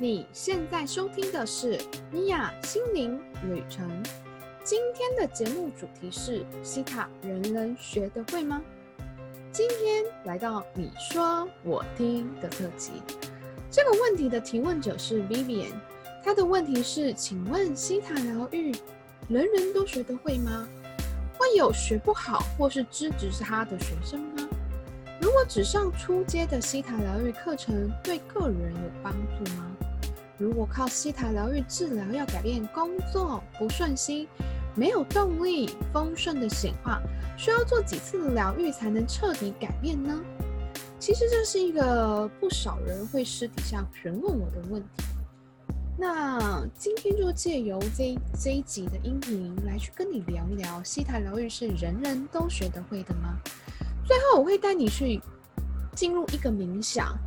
你现在收听的是米娅心灵旅程。今天的节目主题是西塔人人学得会吗？今天来到你说我听的特辑。这个问题的提问者是 Vivian，他的问题是：请问西塔疗愈人人都学得会吗？会有学不好或是资质差的学生吗？如果只上初阶的西塔疗愈课程，对个人有帮助吗？如果靠西塔疗愈治疗要改变工作不顺心、没有动力、丰盛的显化，需要做几次疗愈才能彻底改变呢？其实这是一个不少人会私底下询问我的问题。那今天就借由这这一集的音频来去跟你聊一聊，西塔疗愈是人人都学得会的吗？最后我会带你去进入一个冥想。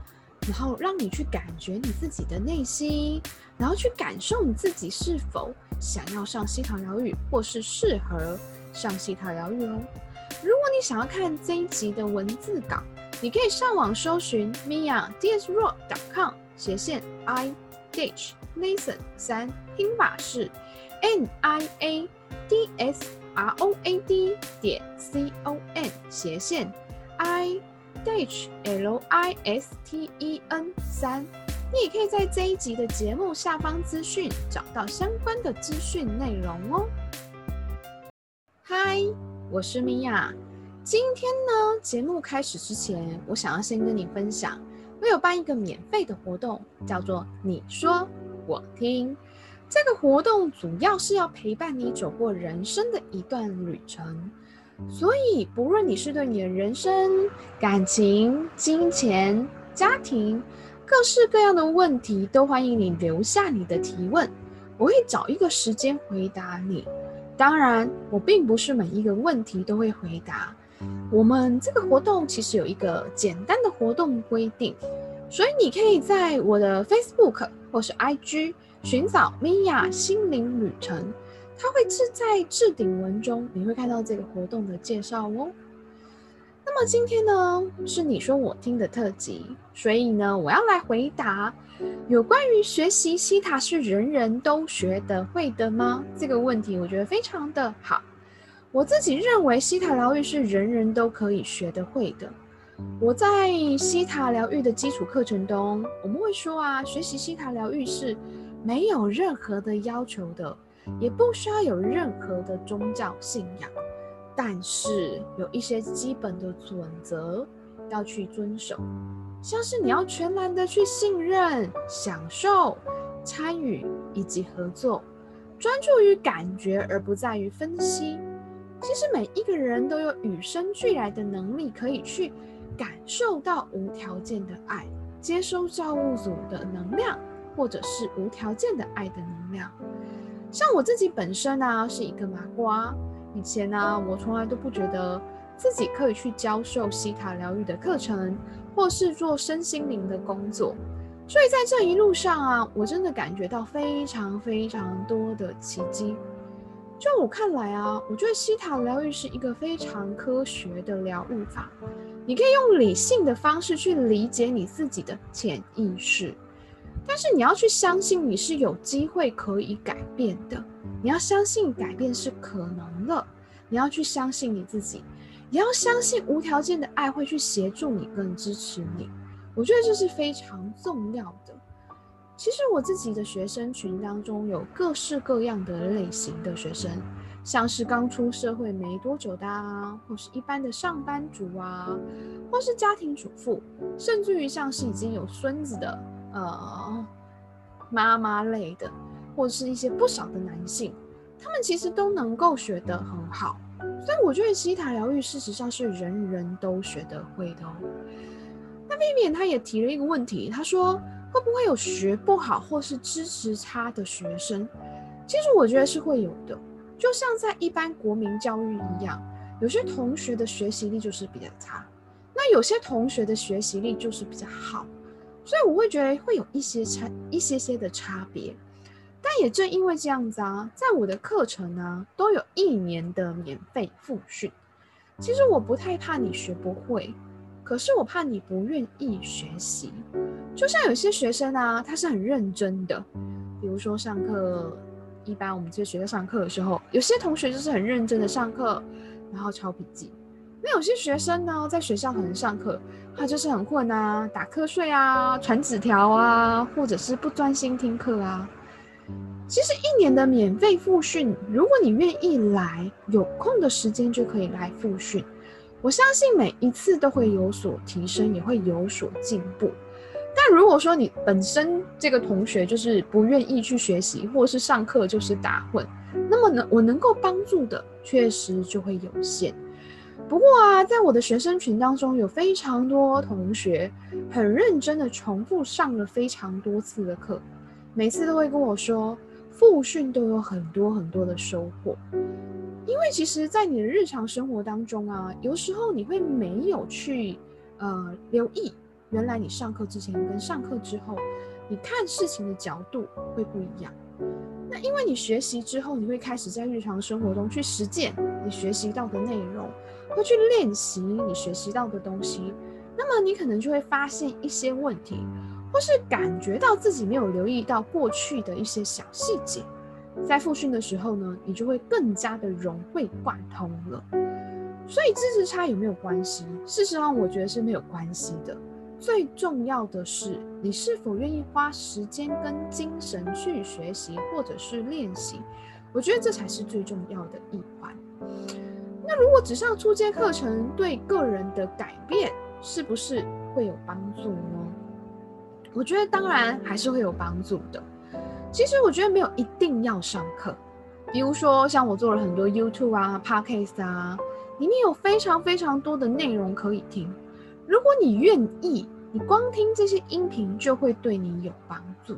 然后让你去感觉你自己的内心，然后去感受你自己是否想要上西塔疗愈，或是适合上西塔疗愈哦。如果你想要看这一集的文字稿，你可以上网搜寻 miadsroad.com 斜线 i dash lesson 三，拼法是 n i a d s r o a d 点 c o m 斜线 i。Dash L I S T E N 三，你也可以在这一集的节目下方资讯找到相关的资讯内容哦。嗨，我是米娅。今天呢，节目开始之前，我想要先跟你分享，我有办一个免费的活动，叫做“你说我听”。这个活动主要是要陪伴你走过人生的一段旅程。所以，不论你是对你的人生、感情、金钱、家庭，各式各样的问题，都欢迎你留下你的提问，我会找一个时间回答你。当然，我并不是每一个问题都会回答。我们这个活动其实有一个简单的活动规定，所以你可以在我的 Facebook 或是 IG 寻找米娅心灵旅程。它会置在置顶文中，你会看到这个活动的介绍哦。那么今天呢，是你说我听的特辑，所以呢，我要来回答有关于学习西塔是人人都学得会的吗？这个问题我觉得非常的好。我自己认为西塔疗愈是人人都可以学得会的。我在西塔疗愈的基础课程中，我们会说啊，学习西塔疗愈是没有任何的要求的。也不需要有任何的宗教信仰，但是有一些基本的准则要去遵守，像是你要全然的去信任、享受、参与以及合作，专注于感觉而不在于分析。其实每一个人都有与生俱来的能力，可以去感受到无条件的爱，接收造物主的能量，或者是无条件的爱的能量。像我自己本身呢、啊，是一个麻瓜。以前呢、我从来都不觉得自己可以去教授西塔疗愈的课程，或是做身心灵的工作。所以在这一路上啊，我真的感觉到非常非常多的奇迹。就我看来啊，我觉得西塔疗愈是一个非常科学的疗愈法。你可以用理性的方式去理解你自己的潜意识。但是你要去相信你是有机会可以改变的，你要相信改变是可能的，你要去相信你自己，也要相信无条件的爱会去协助你跟支持你。我觉得这是非常重要的。其实我自己的学生群当中有各式各样的类型的学生，像是刚出社会没多久的啊，或是一般的上班族啊，或是家庭主妇，甚至于像是已经有孙子的。呃，妈妈类的，或者是一些不少的男性，他们其实都能够学得很好，所以我觉得西塔疗愈事实上是人人都学得会的哦。那 Vivi 他也提了一个问题，他说会不会有学不好或是知识差的学生？其实我觉得是会有的，就像在一般国民教育一样，有些同学的学习力就是比较差，那有些同学的学习力就是比较好。所以我会觉得会有一些差一些些的差别，但也正因为这样子啊，在我的课程呢，都有一年的免费复训。其实我不太怕你学不会，可是我怕你不愿意学习。就像有些学生啊，他是很认真的，比如说上课，一般我们这些学生上课的时候，有些同学就是很认真的上课，然后抄笔记。那有些学生呢，在学校可能上课，他就是很混啊，打瞌睡啊，传纸条啊，或者是不专心听课啊。其实一年的免费复训，如果你愿意来，有空的时间就可以来复训。我相信每一次都会有所提升，也会有所进步。但如果说你本身这个同学就是不愿意去学习，或是上课就是打混，那么呢，我能够帮助的确实就会有限。不过啊，在我的学生群当中，有非常多同学很认真的重复上了非常多次的课，每次都会跟我说，复训都有很多很多的收获。因为其实，在你的日常生活当中啊，有时候你会没有去呃留意，原来你上课之前跟上课之后，你看事情的角度会不一样。那因为你学习之后，你会开始在日常生活中去实践你学习到的内容。会去练习你学习到的东西，那么你可能就会发现一些问题，或是感觉到自己没有留意到过去的一些小细节，在复训的时候呢，你就会更加的融会贯通了。所以知识差有没有关系？事实上，我觉得是没有关系的。最重要的是你是否愿意花时间跟精神去学习或者是练习，我觉得这才是最重要的一环。那如果只上初阶课程，对个人的改变是不是会有帮助呢？我觉得当然还是会有帮助的。其实我觉得没有一定要上课，比如说像我做了很多 YouTube 啊、Podcast 啊，里面有非常非常多的内容可以听。如果你愿意，你光听这些音频就会对你有帮助。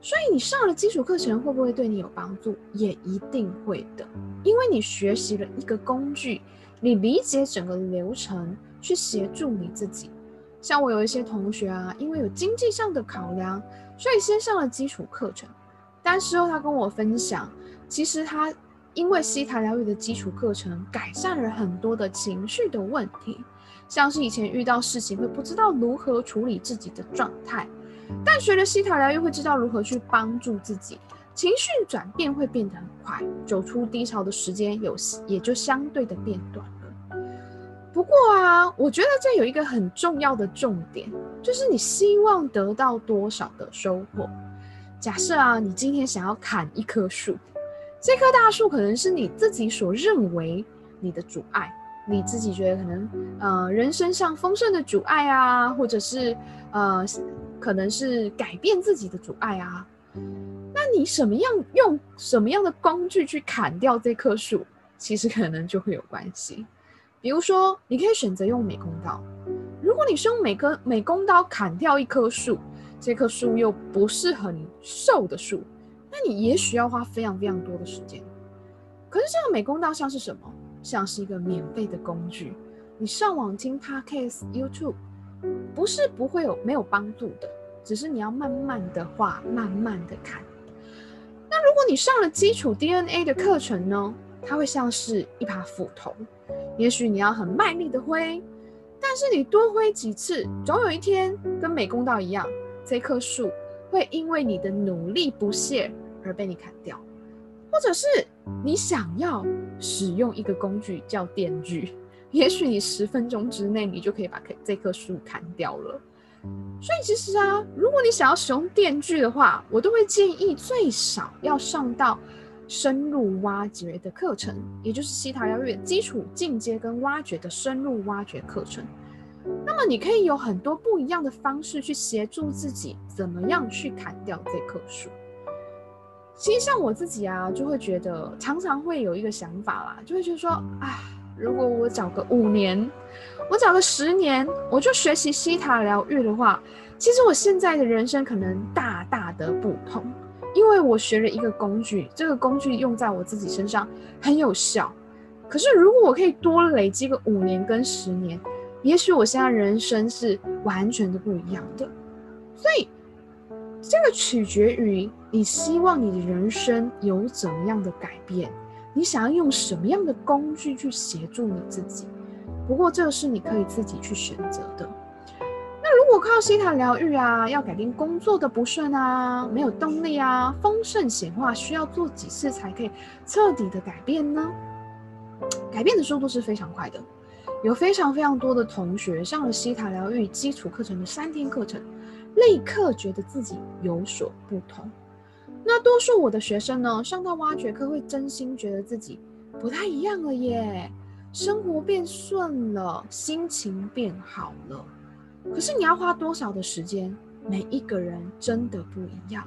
所以你上了基础课程会不会对你有帮助？也一定会的，因为你学习了一个工具，你理解整个流程，去协助你自己。像我有一些同学啊，因为有经济上的考量，所以先上了基础课程。但事后他跟我分享，其实他因为希塔疗愈的基础课程，改善了很多的情绪的问题，像是以前遇到事情会不知道如何处理自己的状态。但学了希塔疗愈，会知道如何去帮助自己，情绪转变会变得很快，走出低潮的时间有也就相对的变短了。不过啊，我觉得这有一个很重要的重点，就是你希望得到多少的收获。假设啊，你今天想要砍一棵树，这棵大树可能是你自己所认为你的阻碍，你自己觉得可能呃人生上丰盛的阻碍啊，或者是呃。可能是改变自己的阻碍啊，那你什么样用什么样的工具去砍掉这棵树，其实可能就会有关系。比如说，你可以选择用美工刀。如果你是用美工美工刀砍掉一棵树，这棵树又不是很瘦的树，那你也许要花非常非常多的时间。可是这个美工刀像是什么？像是一个免费的工具，你上网听 Podcast、YouTube。不是不会有没有帮助的，只是你要慢慢的画，慢慢的看。那如果你上了基础 DNA 的课程呢？它会像是一把斧头，也许你要很卖力的挥，但是你多挥几次，总有一天跟美工刀一样，这棵树会因为你的努力不懈而被你砍掉，或者是你想要使用一个工具叫电锯。也许你十分钟之内，你就可以把这棵树砍掉了。所以其实啊，如果你想要使用电锯的话，我都会建议最少要上到深入挖掘的课程，也就是希塔疗愈的基础、进阶跟挖掘的深入挖掘课程。那么你可以有很多不一样的方式去协助自己，怎么样去砍掉这棵树。其实像我自己啊，就会觉得常常会有一个想法啦，就会觉得说，啊。如果我找个五年，我找个十年，我就学习西塔疗愈的话，其实我现在的人生可能大大的不同，因为我学了一个工具，这个工具用在我自己身上很有效。可是如果我可以多累积个五年跟十年，也许我现在人生是完全的不一样的。所以这个取决于你希望你的人生有怎么样的改变。你想要用什么样的工具去协助你自己？不过这个是你可以自己去选择的。那如果靠西塔疗愈啊，要改变工作的不顺啊，没有动力啊，丰盛显化需要做几次才可以彻底的改变呢？改变的速度是非常快的，有非常非常多的同学上了西塔疗愈基础课程的三天课程，立刻觉得自己有所不同。那多数我的学生呢，上到挖掘课会真心觉得自己不太一样了耶。生活变顺了，心情变好了。可是你要花多少的时间？每一个人真的不一样。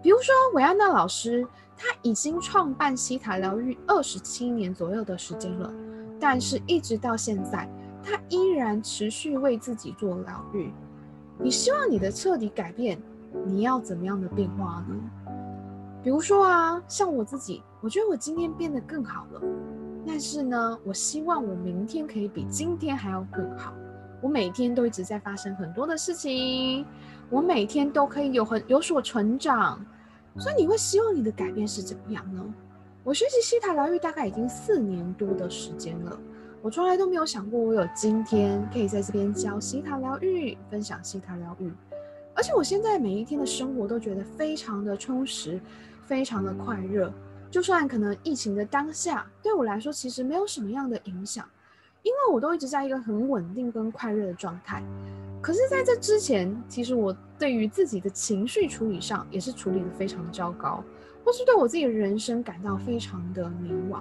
比如说韦安娜老师，她已经创办西塔疗愈二十七年左右的时间了，但是一直到现在，她依然持续为自己做疗愈。你希望你的彻底改变，你要怎么样的变化呢？比如说啊，像我自己，我觉得我今天变得更好了。但是呢，我希望我明天可以比今天还要更好。我每天都一直在发生很多的事情，我每天都可以有很有所成长。所以你会希望你的改变是怎么样呢？我学习西塔疗愈大概已经四年多的时间了，我从来都没有想过我有今天可以在这边教西塔疗愈，分享西塔疗愈。而且我现在每一天的生活都觉得非常的充实，非常的快乐。就算可能疫情的当下，对我来说其实没有什么样的影响，因为我都一直在一个很稳定跟快乐的状态。可是在这之前，其实我对于自己的情绪处理上也是处理的非常糟糕，或是对我自己的人生感到非常的迷惘。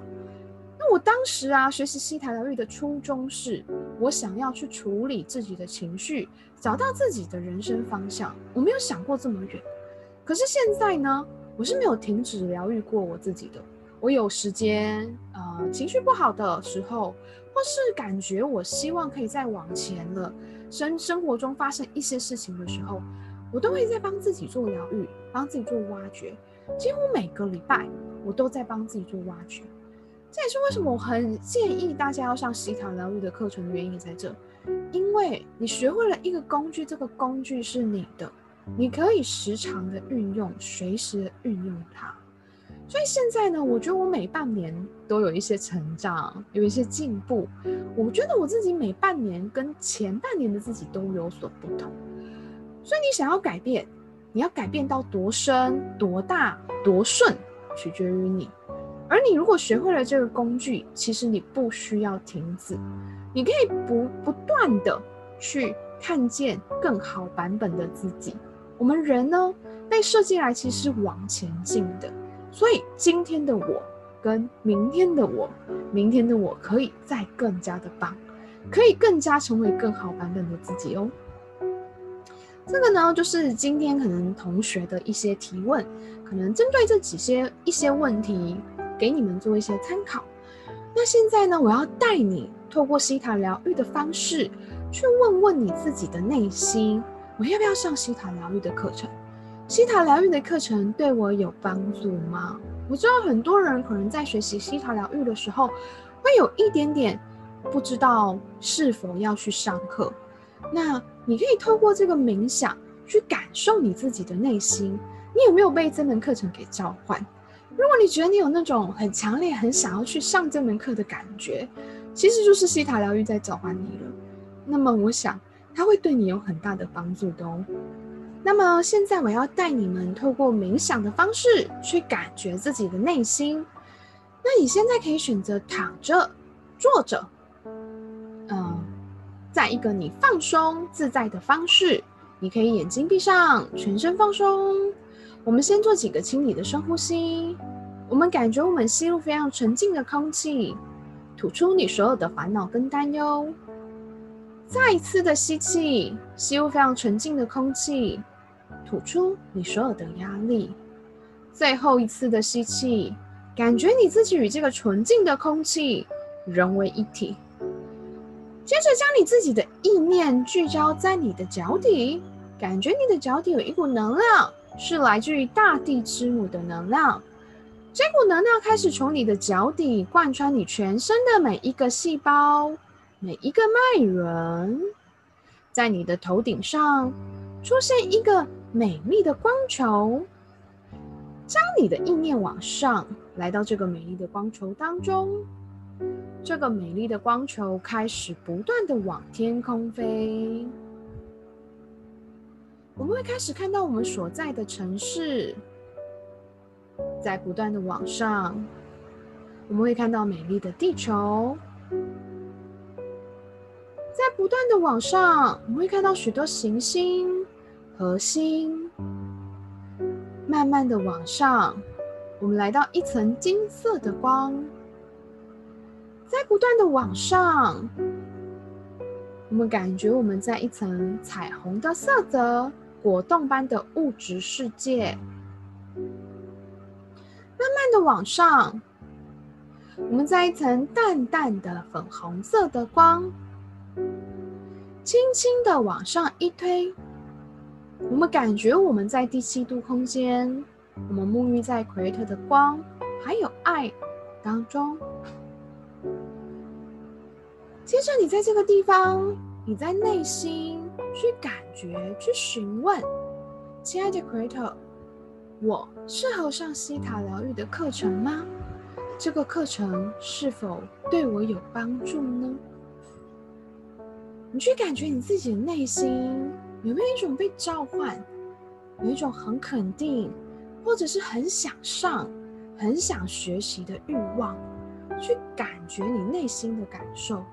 那我当时啊，学习西塔疗愈的初衷是，我想要去处理自己的情绪，找到自己的人生方向。我没有想过这么远，可是现在呢？我是没有停止疗愈过我自己的。我有时间，呃，情绪不好的时候，或是感觉我希望可以再往前了，生生活中发生一些事情的时候，我都会在帮自己做疗愈，帮自己做挖掘。几乎每个礼拜，我都在帮自己做挖掘。这也是为什么我很建议大家要上西塔疗愈的课程的原因在这，因为你学会了一个工具，这个工具是你的。你可以时常的运用，随时的运用它。所以现在呢，我觉得我每半年都有一些成长，有一些进步。我觉得我自己每半年跟前半年的自己都有所不同。所以你想要改变，你要改变到多深、多大、多顺，取决于你。而你如果学会了这个工具，其实你不需要停止，你可以不不断的去看见更好版本的自己。我们人呢，被设计来其实是往前进的，所以今天的我跟明天的我，明天的我可以再更加的棒，可以更加成为更好版本的自己哦。这个呢，就是今天可能同学的一些提问，可能针对这几些一些问题，给你们做一些参考。那现在呢，我要带你透过西塔疗愈的方式，去问问你自己的内心。我要不要上西塔疗愈的课程？西塔疗愈的课程对我有帮助吗？我知道很多人可能在学习西塔疗愈的时候，会有一点点不知道是否要去上课。那你可以透过这个冥想去感受你自己的内心，你有没有被这门课程给召唤？如果你觉得你有那种很强烈、很想要去上这门课的感觉，其实就是西塔疗愈在召唤你了。那么我想。它会对你有很大的帮助的哦。那么现在我要带你们透过冥想的方式去感觉自己的内心。那你现在可以选择躺着、坐着，嗯，在一个你放松自在的方式。你可以眼睛闭上，全身放松。我们先做几个清理的深呼吸。我们感觉我们吸入非常纯净的空气，吐出你所有的烦恼跟担忧。再一次的吸气，吸入非常纯净的空气，吐出你所有的压力。最后一次的吸气，感觉你自己与这个纯净的空气融为一体。接着将你自己的意念聚焦在你的脚底，感觉你的脚底有一股能量，是来自于大地之母的能量。这股能量开始从你的脚底贯穿你全身的每一个细胞。每一个脉轮，在你的头顶上出现一个美丽的光球，将你的意念往上，来到这个美丽的光球当中。这个美丽的光球开始不断的往天空飞，我们会开始看到我们所在的城市，在不断的往上，我们会看到美丽的地球，在不断的往上，我们会看到许多行星、恒星，慢慢的往上，我们来到一层金色的光，在不断的往上，我们感觉我们在一层彩虹的色泽。果冻般的物质世界，慢慢的往上，我们在一层淡淡的粉红色的光，轻轻的往上一推，我们感觉我们在第七度空间，我们沐浴在奎特的光还有爱当中。接着，你在这个地方，你在内心。去感觉，去询问，亲爱的 Creator，我适合上西塔疗愈的课程吗？这个课程是否对我有帮助呢？你去感觉你自己的内心有没有一种被召唤，有一种很肯定，或者是很想上、很想学习的欲望，去感觉你内心的感受。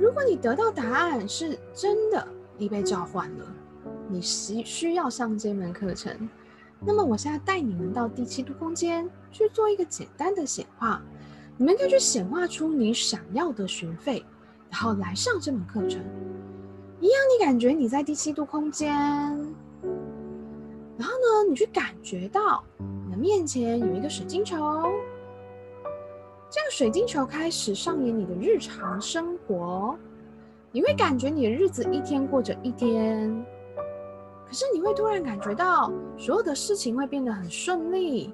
如果你得到答案是真的，你被召唤了，你需需要上这门课程，那么我现在带你们到第七度空间去做一个简单的显化，你们可以去显化出你想要的学费，然后来上这门课程。一样，你感觉你在第七度空间，然后呢，你去感觉到你的面前有一个水晶球。这个水晶球开始上演你的日常生活，你会感觉你的日子一天过着一天，可是你会突然感觉到所有的事情会变得很顺利，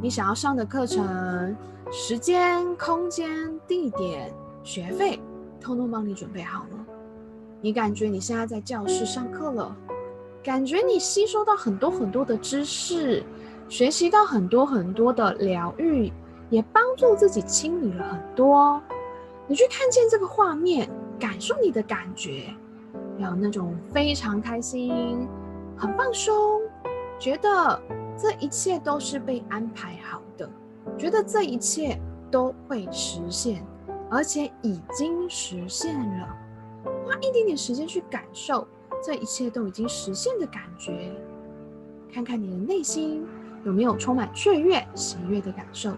你想要上的课程、时间、空间、地点、学费，通通帮你准备好了。你感觉你现在在教室上课了，感觉你吸收到很多很多的知识，学习到很多很多的疗愈。也帮助自己清理了很多。你去看见这个画面，感受你的感觉，有那种非常开心、很放松，觉得这一切都是被安排好的，觉得这一切都会实现，而且已经实现了。花一点点时间去感受这一切都已经实现的感觉，看看你的内心有没有充满雀跃、喜悦的感受。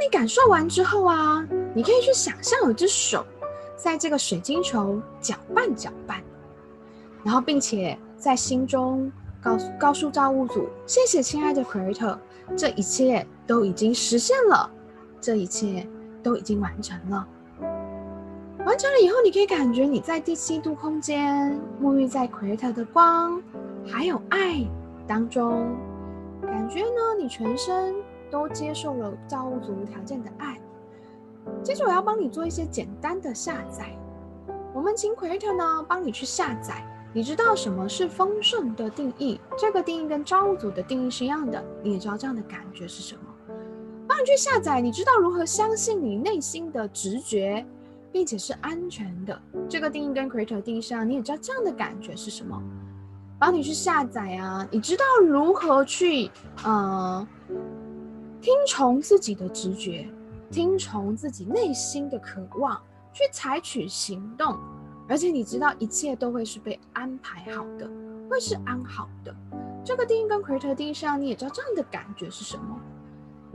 你感受完之后啊，你可以去想象有只手在这个水晶球搅拌搅拌，然后并且在心中告诉告诉造物主：谢谢亲爱的 Creator，这一切都已经实现了，这一切都已经完成了。完成了以后，你可以感觉你在第七度空间沐浴在 Creator 的光还有爱当中，感觉呢，你全身。都接受了造物主无条件的爱。接着我要帮你做一些简单的下载。我们请 Creator 呢帮你去下载。你知道什么是丰盛的定义？这个定义跟造物主的定义是一样的。你也知道这样的感觉是什么？帮你去下载。你知道如何相信你内心的直觉，并且是安全的？这个定义跟 Creator 定义上，你也知道这样的感觉是什么？帮你去下载啊。你知道如何去呃？听从自己的直觉，听从自己内心的渴望，去采取行动，而且你知道一切都会是被安排好的，会是安好的。这个定义跟 Creator 定义上，你也知道这样的感觉是什么？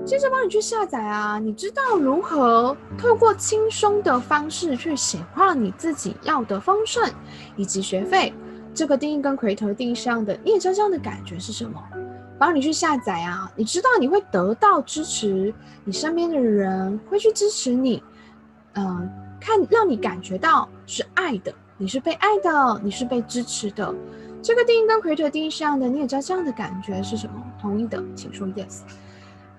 接着帮你去下载啊，你知道如何透过轻松的方式去显化你自己要的丰盛以及学费。这个定义跟 Creator 定义上的，你也知道这样的感觉是什么？帮你去下载啊！你知道你会得到支持，你身边的人会去支持你，嗯、看让你感觉到是爱的，你是被爱的，你是被支持的。这个定义跟 Creator 定义上的，你也知道这样的感觉是什么？同意的，请说 Yes。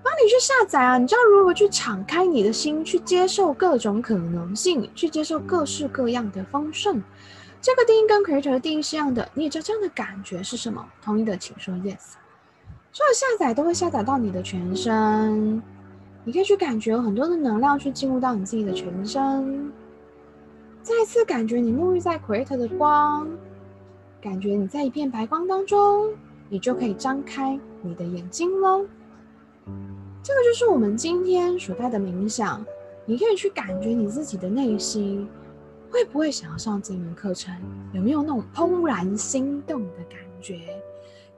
帮你去下载啊！你知道如何去敞开你的心，去接受各种可能性，去接受各式各样的丰盛。这个定义跟 Creator 定义是一样的，你也知道这样的感觉是什么？同意的，请说 Yes。所有下载都会下载到你的全身，你可以去感觉有很多的能量去进入到你自己的全身。再次感觉你沐浴在 Creator 的光，感觉你在一片白光当中，你就可以张开你的眼睛喽。这个就是我们今天所带的冥想，你可以去感觉你自己的内心，会不会想要上这门课程？有没有那种怦然心动的感觉？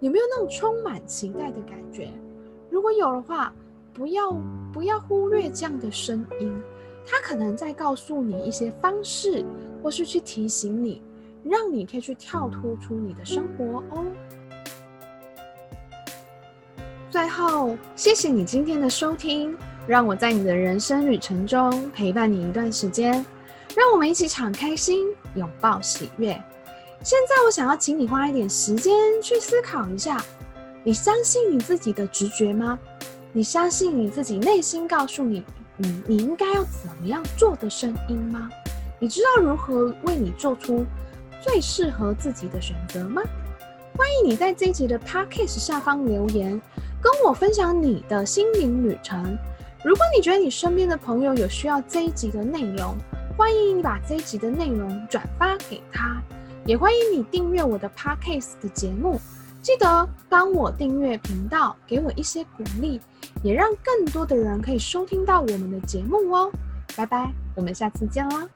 有没有那种充满期待的感觉？如果有的话，不要不要忽略这样的声音，它可能在告诉你一些方式，或是去提醒你，让你可以去跳脱出你的生活哦。最后，谢谢你今天的收听，让我在你的人生旅程中陪伴你一段时间。让我们一起敞开心，拥抱喜悦。现在，我想要请你花一点时间去思考一下：你相信你自己的直觉吗？你相信你自己内心告诉你，你你应该要怎么样做的声音吗？你知道如何为你做出最适合自己的选择吗？欢迎你在这一集的 Podcast 下方留言，跟我分享你的心灵旅程。如果你觉得你身边的朋友有需要这一集的内容，欢迎你把这一集的内容转发给他，也欢迎你订阅我的 Podcast 的节目。记得帮我订阅频道，给我一些鼓励，也让更多的人可以收听到我们的节目哦。拜拜，我们下次见啦。